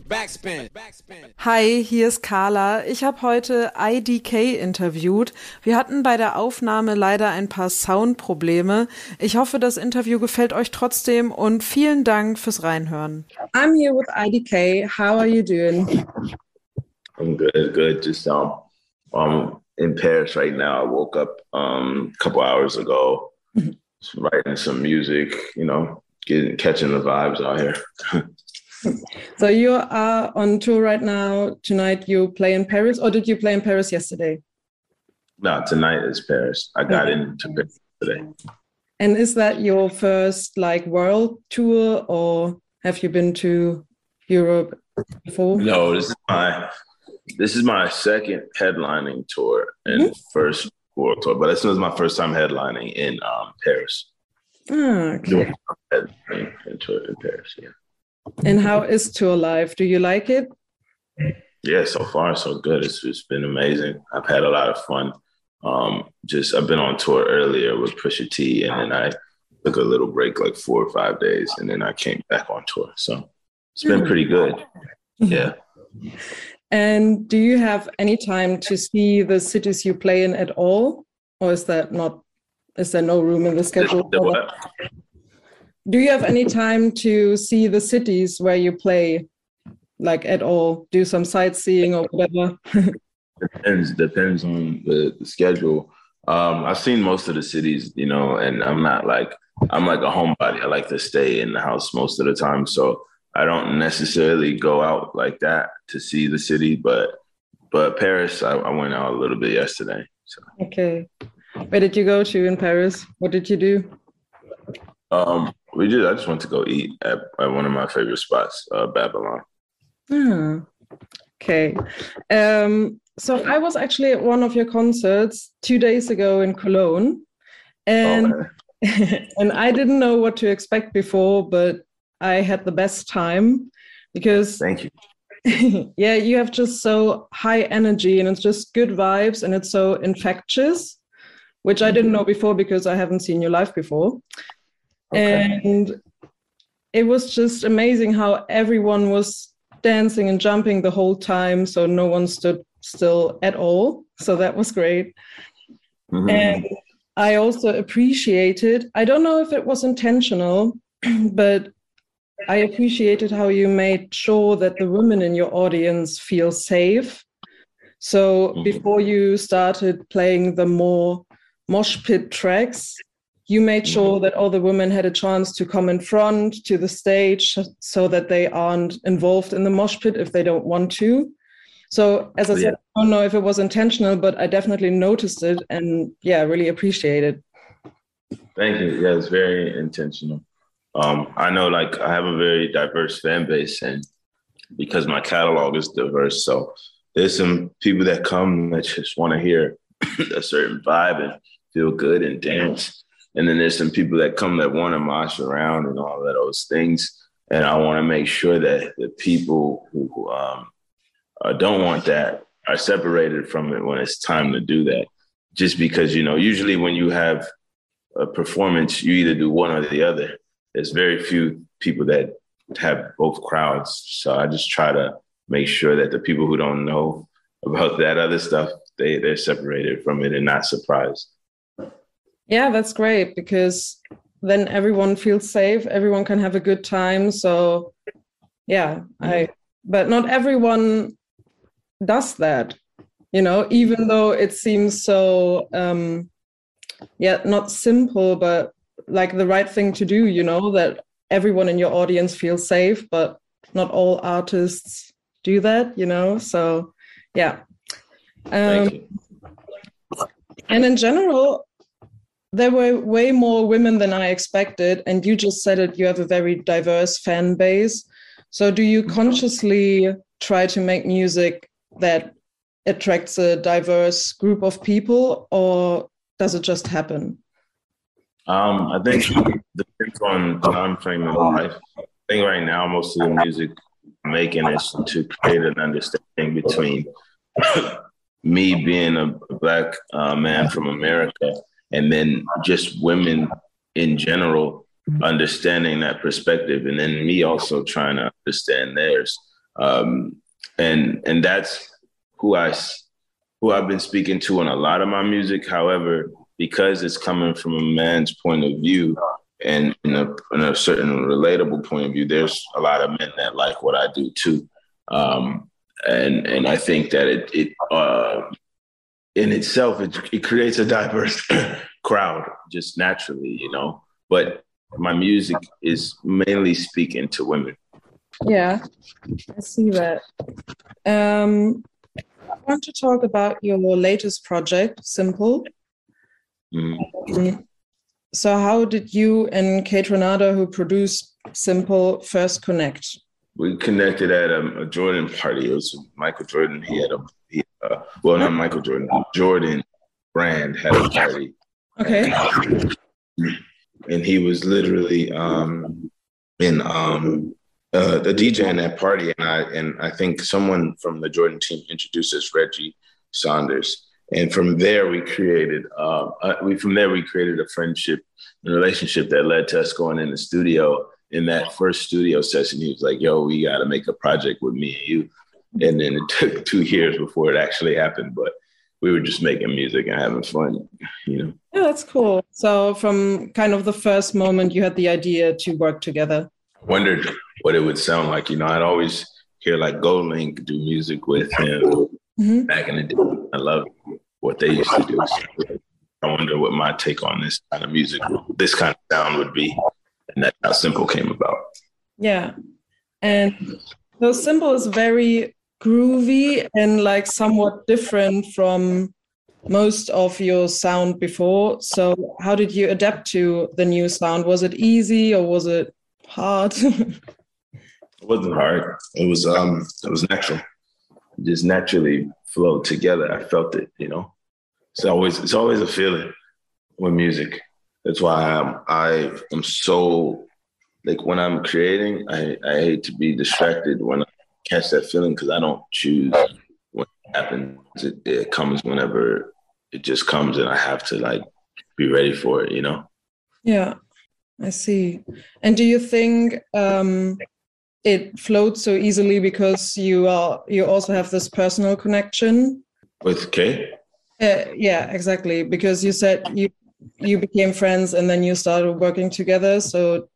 Backspin. Hi, hier ist Carla. Ich habe heute IDK interviewt. Wir hatten bei der Aufnahme leider ein paar Soundprobleme. Ich hoffe, das Interview gefällt euch trotzdem und vielen Dank fürs Reinhören. I'm here with IDK. How are you doing? I'm good, good. Just um, um in Paris right now. I woke up um a couple hours ago, writing some music. You know, getting catching the vibes out here. so you are on tour right now. Tonight you play in Paris, or did you play in Paris yesterday? No, tonight is Paris. I got okay. into Paris today. And is that your first like world tour, or have you been to Europe before? No, this is my this is my second headlining tour and mm -hmm. first world tour, but this was my first time headlining in um, Paris. Oh, okay. Headlining tour in Paris, yeah. And how is tour life? Do you like it? Yeah, so far so good. It's, it's been amazing. I've had a lot of fun. Um, just I've been on tour earlier with Pusha T, and then I took a little break, like four or five days, and then I came back on tour. So it's been pretty good. Yeah. And do you have any time to see the cities you play in at all, or is that not? Is there no room in the schedule? Do you have any time to see the cities where you play like at all? Do some sightseeing or whatever? Depends depends on the, the schedule. Um, i've seen most of the cities you know and i'm not like i'm like a homebody. I like to stay in the house most of the time so i don't necessarily go out like that to see the city but but paris i, I went out a little bit yesterday so. Okay. Where did you go to in paris? What did you do? Um we did. I just went to go eat at, at one of my favorite spots, uh, Babylon. Hmm. Okay. Um, so I was actually at one of your concerts two days ago in Cologne, and oh, and I didn't know what to expect before, but I had the best time because thank you. yeah, you have just so high energy and it's just good vibes and it's so infectious, which I didn't know before because I haven't seen you live before. Okay. And it was just amazing how everyone was dancing and jumping the whole time. So no one stood still at all. So that was great. Mm-hmm. And I also appreciated, I don't know if it was intentional, but I appreciated how you made sure that the women in your audience feel safe. So mm-hmm. before you started playing the more mosh pit tracks, you made sure mm-hmm. that all the women had a chance to come in front to the stage so that they aren't involved in the mosh pit if they don't want to. So, as I yeah. said, I don't know if it was intentional, but I definitely noticed it and yeah, really appreciate it. Thank you. Yeah, it's very intentional. Um, I know like I have a very diverse fan base and because my catalog is diverse. So there's some people that come that just want to hear a certain vibe and feel good and dance. And then there's some people that come that want to mosh around and all of those things. And I want to make sure that the people who um, uh, don't want that are separated from it when it's time to do that. Just because, you know, usually when you have a performance, you either do one or the other. There's very few people that have both crowds. So I just try to make sure that the people who don't know about that other stuff, they, they're separated from it and not surprised. Yeah, that's great because then everyone feels safe, everyone can have a good time. So, yeah, I, but not everyone does that, you know, even though it seems so, um, yeah, not simple, but like the right thing to do, you know, that everyone in your audience feels safe, but not all artists do that, you know, so yeah. Um, and in general, there were way more women than I expected. And you just said it, you have a very diverse fan base. So, do you consciously try to make music that attracts a diverse group of people, or does it just happen? Um, I think it depends on time frame of life. I think right now most of the music I'm making is to create an understanding between me being a black uh, man from America and then just women in general understanding that perspective and then me also trying to understand theirs um, and and that's who I who I've been speaking to in a lot of my music. However, because it's coming from a man's point of view and in a, in a certain relatable point of view, there's a lot of men that like what I do too. Um, and and I think that it it uh, in itself it, it creates a diverse crowd just naturally, you know. But my music is mainly speaking to women. Yeah, I see that. Um, I want to talk about your latest project, Simple. Mm. so, how did you and Kaytranada, who produced Simple, first connect? We connected at a, a Jordan party. It was Michael Jordan. He had a, he, uh, well, not Michael Jordan, Jordan brand had a party. Okay. And, he was literally um, in um, uh, the DJ in that party, and I and I think someone from the Jordan team introduced us Reggie Saunders, and from there we created uh, uh, we from there we created a friendship and relationship that led to us going in the studio. In that first studio session, he was like, "Yo, we got to make a project with me and you," and then it took two years before it actually happened, but we were just making music and having fun, you know. Yeah, that's cool. So from kind of the first moment you had the idea to work together wondered what it would sound like. You know, I'd always hear like GoldLink do music with him mm-hmm. back in the day. I love what they used to do. So I wonder what my take on this kind of music, this kind of sound would be. And that's how Simple came about. Yeah. And so Simple is very groovy and like somewhat different from most of your sound before. So how did you adapt to the new sound? Was it easy or was it hard? it wasn't hard. It was um it was natural. It just naturally flowed together. I felt it, you know. It's always it's always a feeling with music. That's why I'm I am so like when I'm creating, I, I hate to be distracted when I catch that feeling because I don't choose what happens. It, it comes whenever it just comes and I have to like be ready for it, you know? Yeah. I see. And do you think um, it floats so easily because you are you also have this personal connection with Kay? Uh, yeah, exactly. Because you said you you became friends and then you started working together. So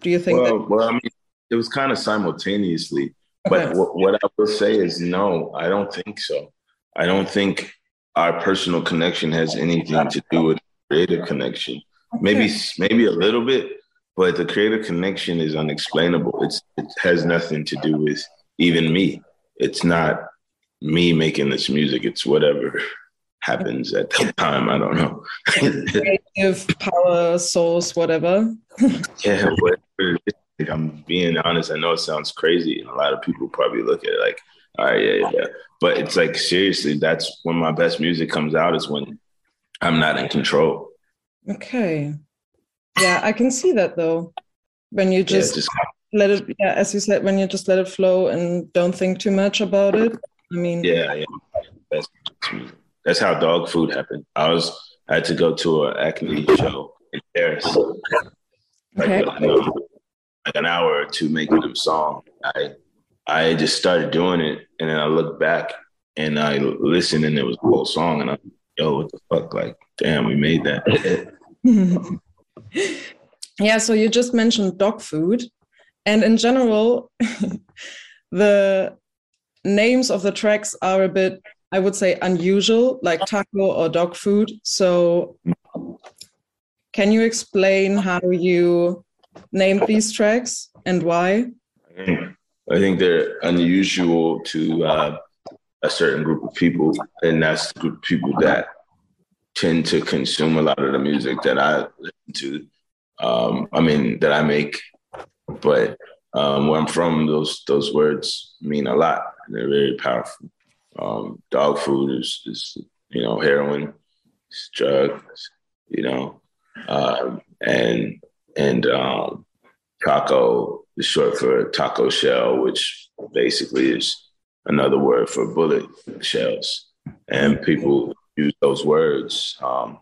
do you think well, that? Well, I mean, it was kind of simultaneously. Okay. But what, what I will say is no, I don't think so. I don't think our personal connection has anything to do with creative connection. Okay. Maybe maybe a little bit, but the creative connection is unexplainable. It's it has nothing to do with even me. It's not me making this music. It's whatever happens at that time. I don't know. creative power source, whatever. yeah, whatever. Like, I'm being honest. I know it sounds crazy, and a lot of people probably look at it like, "All right, yeah, yeah." But it's like seriously, that's when my best music comes out. Is when I'm not in control. Okay. Yeah, I can see that though. When you just, yeah, just let it, yeah, as you said, when you just let it flow and don't think too much about it. I mean, yeah, yeah. That's, that's how dog food happened. I was, I had to go to an acne show in Paris. Like, okay. Like an hour or two making them song. I, I just started doing it, and then I looked back and I listened, and it was a whole song, and I, yo, what the fuck, like damn, we made that. yeah, so you just mentioned dog food. And in general, the names of the tracks are a bit, I would say, unusual, like taco or dog food. So, can you explain how you named these tracks and why? I think they're unusual to uh, a certain group of people, and that's the group of people that tend to consume a lot of the music that I listen to. Um, I mean, that I make, but um, where I'm from, those those words mean a lot. They're very powerful. Um, dog food is, is you know heroin, drugs, you know, um, and and um, taco is short for taco shell, which basically is another word for bullet shells. And people use those words um,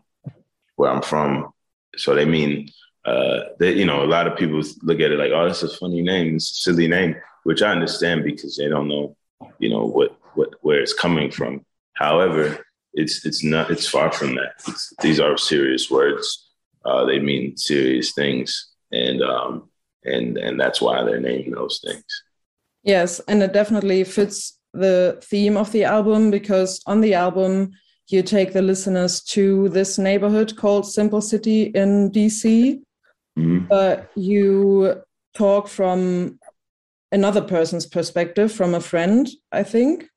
where I'm from. So they mean uh, that you know a lot of people look at it like, oh, that's a funny name, it's a silly name, which I understand because they don't know, you know, what what where it's coming from. However, it's it's not it's far from that. It's, these are serious words. Uh, they mean serious things, and um, and and that's why they're naming those things. Yes, and it definitely fits the theme of the album because on the album you take the listeners to this neighborhood called Simple City in DC, mm-hmm. but you talk from another person's perspective, from a friend, I think,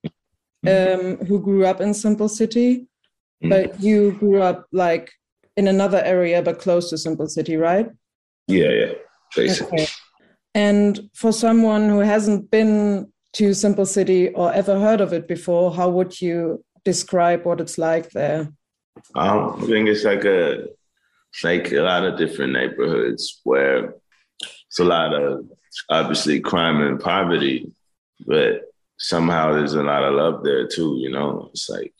mm-hmm. um, who grew up in Simple City, mm-hmm. but you grew up like in another area but close to Simple City, right? Yeah, yeah, basically. Okay. And for someone who hasn't been to Simple City or ever heard of it before, how would you describe what it's like there? Um, I think it's like a it's like a lot of different neighborhoods where it's a lot of obviously crime and poverty, but somehow there's a lot of love there too. You know, it's like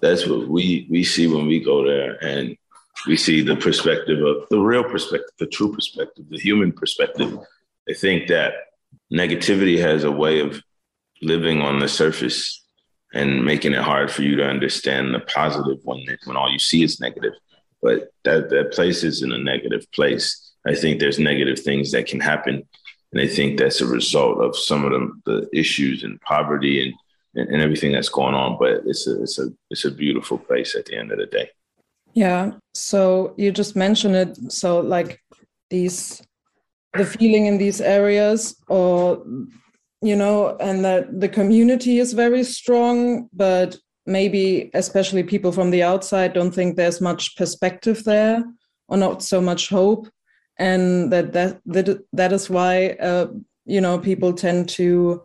that's what we we see when we go there, and we see the perspective of the real perspective, the true perspective, the human perspective. I think that negativity has a way of living on the surface and making it hard for you to understand the positive when when all you see is negative. But that that place is in a negative place. I think there's negative things that can happen, and I think that's a result of some of the, the issues and poverty and, and, and everything that's going on. But it's a it's a it's a beautiful place at the end of the day. Yeah. So you just mentioned it. So like these the feeling in these areas or you know, and that the community is very strong, but maybe especially people from the outside don't think there's much perspective there or not so much hope and that that that, that is why uh, you know people tend to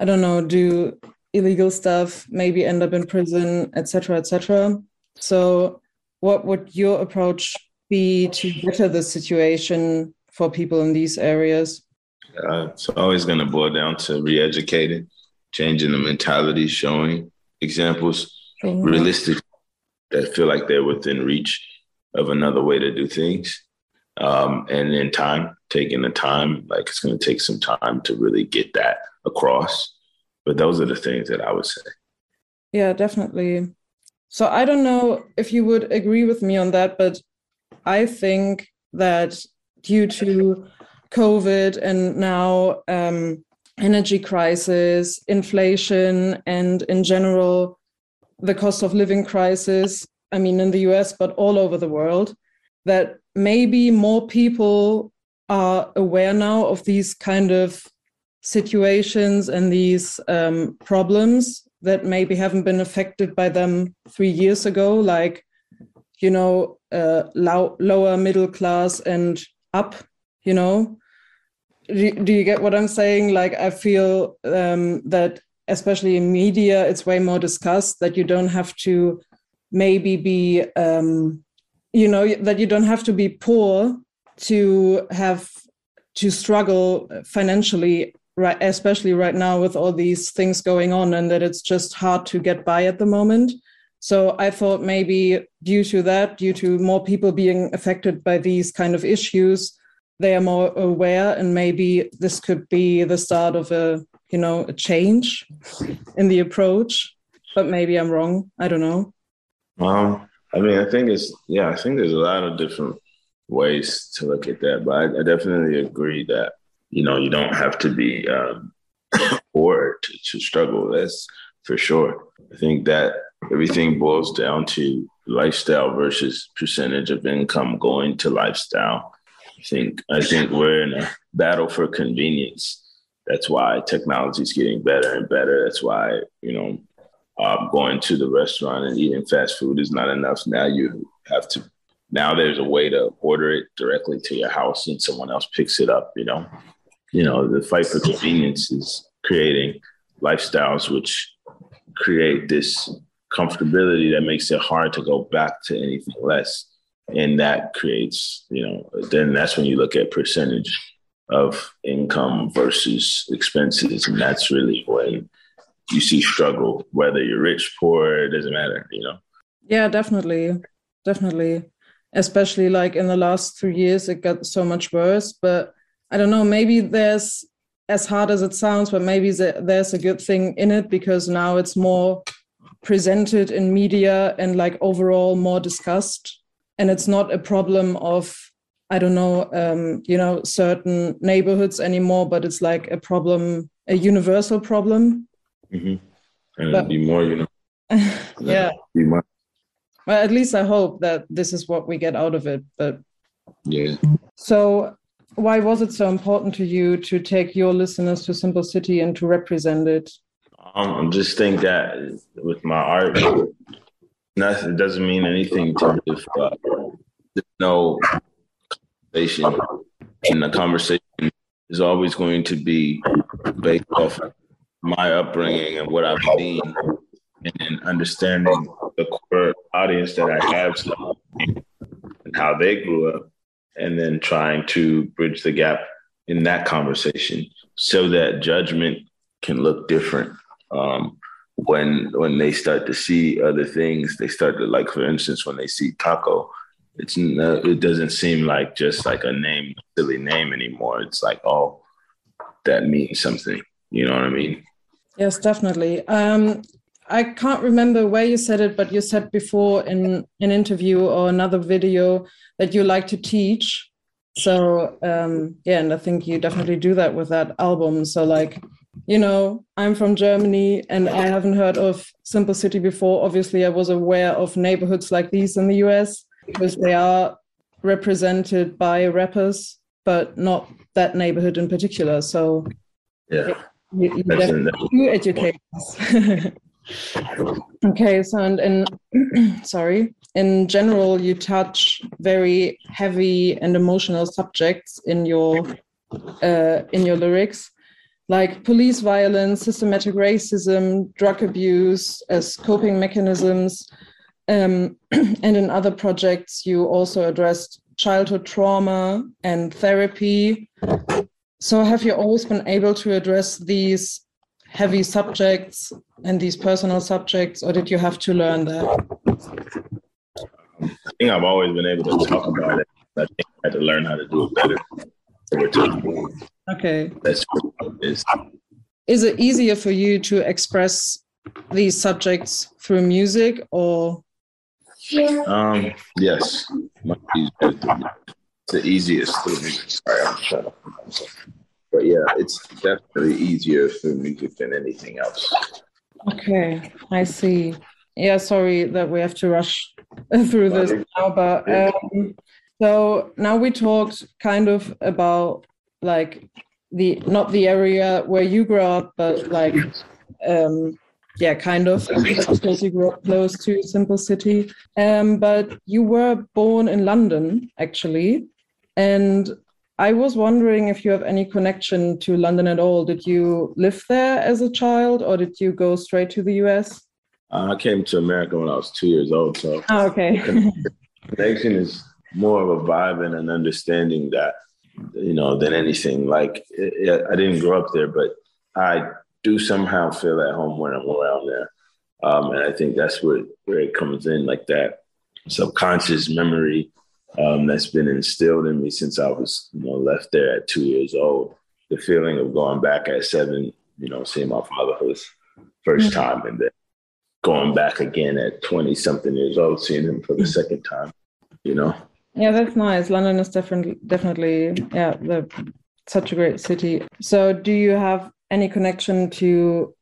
i don't know do illegal stuff maybe end up in prison etc etc so what would your approach be to better the situation for people in these areas uh, it's always going to boil down to re-educating, changing the mentality, showing examples, mm-hmm. realistic that feel like they're within reach of another way to do things. Um, and in time, taking the time, like it's going to take some time to really get that across. But those are the things that I would say. Yeah, definitely. So I don't know if you would agree with me on that, but I think that due to COVID and now um, energy crisis, inflation, and in general, the cost of living crisis. I mean, in the US, but all over the world, that maybe more people are aware now of these kind of situations and these um, problems that maybe haven't been affected by them three years ago, like, you know, uh, low, lower middle class and up you know? Do, do you get what i'm saying? Like i feel um, that especially in media it's way more discussed that you don't have to maybe be um, you know that you don't have to be poor to have to struggle financially right especially right now with all these things going on and that it's just hard to get by at the moment. So i thought maybe due to that due to more people being affected by these kind of issues they are more aware and maybe this could be the start of a you know a change in the approach. But maybe i'm wrong. I don't know. Um i mean i think it's yeah i think there's a lot of different ways to look at that but i, I definitely agree that you know you don't have to be um poor to, to struggle that's for sure i think that everything boils down to lifestyle versus percentage of income going to lifestyle I think I think we're in a battle for convenience. That's why technology is getting better and better. That's why you know um, going to the restaurant and eating fast food is not enough. Now you have to. Now there's a way to order it directly to your house and someone else picks it up. You know, you know the fight for convenience is creating lifestyles which create this comfortability that makes it hard to go back to anything less. And that creates you know then that's when you look at percentage of income versus expenses. And that's really when you see struggle whether you're rich poor it doesn't matter you know? Yeah definitely. Definitely. Especially like in the last three years it got so much worse. But i don't know maybe there's as hard as it sounds, but maybe there's a good thing in it because now it's more presented in media and like overall more discussed. And it's not a problem of, I don't know, um, you know, certain neighborhoods anymore, but it's like a problem, a universal problem. Mm-hmm. And but, be more, you know. yeah. Be more. Well, at least I hope that this is what we get out of it. But yeah. So why was it so important to you to take your listeners to Simple City and to represent it? Um, I just think that with my art, nothing doesn't mean anything to if uh, no conversation, and the conversation is always going to be based off my upbringing and what I've seen, and understanding the core audience that I have and how they grew up and then trying to bridge the gap in that conversation so that judgment can look different um, when when they start to see other things. They start to like for instance when they see taco it's uh, it doesn't seem like just like a name silly name anymore. It's like oh that means something. You know what i mean? Yes definitely. Um, I can't remember where you said it, but you said before in an interview or another video that you like to teach. So um, yeah, and I think you definitely do that with that album. So like, you know, I'm from Germany and I haven't heard of Simple City before. Obviously, I was aware of neighborhoods like these in the US because they are represented by rappers, but not that neighborhood in particular. So yeah, you, you definitely educate us. Okay, so and in sorry, in general, you touch very heavy and emotional subjects in your uh, in your lyrics, like police violence, systematic racism, drug abuse as coping mechanisms, um, and in other projects, you also addressed childhood trauma and therapy. So, have you always been able to address these heavy subjects and these personal subjects, or did you have to learn that? I think I've always been able to talk about it. I think I had to learn how to do it better. Okay. That's what it is. Is it easier for you to express these subjects through music or? Um, yes. It's the easiest through music. Sorry, I'm shut up. But yeah, it's definitely easier through music than anything else. Okay, I see. Yeah, sorry that we have to rush through this now, but um, so now we talked kind of about like the not the area where you grew up, but like um, yeah, kind of because you grew up close to Simple City. Um, but you were born in London actually, and I was wondering if you have any connection to London at all. Did you live there as a child, or did you go straight to the US? Uh, I came to America when I was two years old. So, oh, okay. connection is more of a vibe and an understanding that, you know, than anything. Like, it, I didn't grow up there, but I do somehow feel at home when I'm around there. Um, and I think that's where, where it comes in, like that subconscious memory um, that's been instilled in me since I was, you know, left there at two years old. The feeling of going back at seven, you know, seeing my father for the 1st mm-hmm. time, and then going back again at twenty something years old, seeing him for the mm-hmm. second time. You know. Yeah, that's nice. London is definitely definitely yeah, the, such a great city. So, do you have any connection to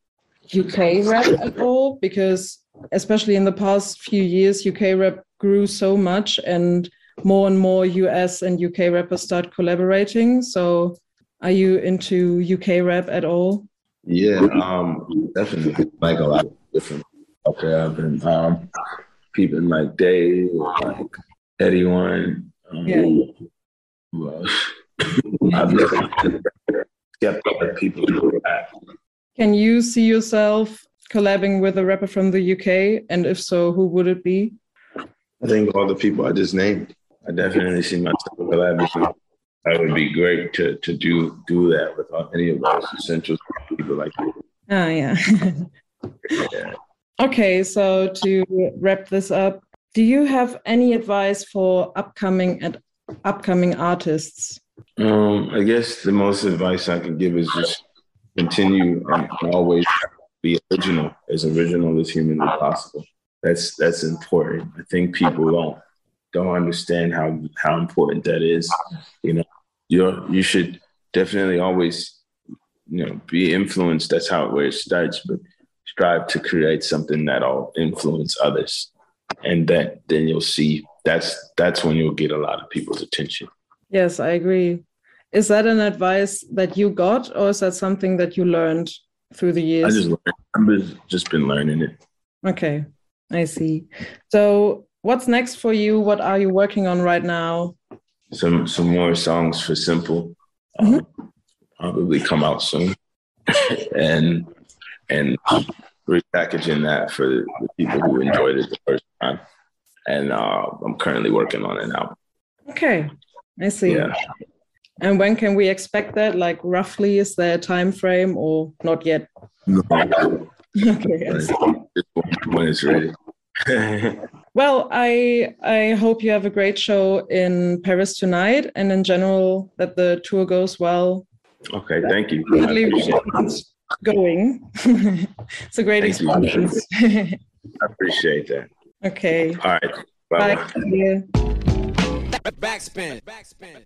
UK rap at all? Because especially in the past few years, UK rap grew so much and more and more US and UK rappers start collaborating. So, are you into UK rap at all? Yeah, um, definitely. Like a lot of different. Okay, I've been um, peeping like Dave, like Headie One. Um, yeah. Well, I've never kept other people to rap. Can you see yourself collabing with a rapper from the UK? And if so, who would it be? I think all the people I just named. I definitely see myself collaborating. That would be great to to do do that with any of those essential people like you. Oh yeah. yeah. Okay, so to wrap this up, do you have any advice for upcoming and upcoming artists Um, I guess the most advice I can give is just continue and always be original, as original as humanly possible. That's that's important. I think people don't don't understand how how important that is. You know, you you should definitely always you know be influenced. That's how where it starts, but strive to create something that'll influence others, and that then you'll see that's that's when you'll get a lot of people's attention. Yes, I agree. Is that an advice that you got, or is that something that you learned through the years? I just learned, I've just been learning it. Okay, I see. So, what's next for you? What are you working on right now? Some some more songs for Simple. Mm-hmm. Um, probably come out soon, and and repackaging that for the people who enjoyed it the first time. And uh, I'm currently working on it album. Okay, I see. Yeah. And when can we expect that? Like roughly, is there a time frame or not yet? No. okay. When it's ready. well, I I hope you have a great show in Paris tonight, and in general that the tour goes well. Okay, thank you. Going. it's a great thank experience. I appreciate that. Okay. All right. Bye. Bye. Backspin. Backspin.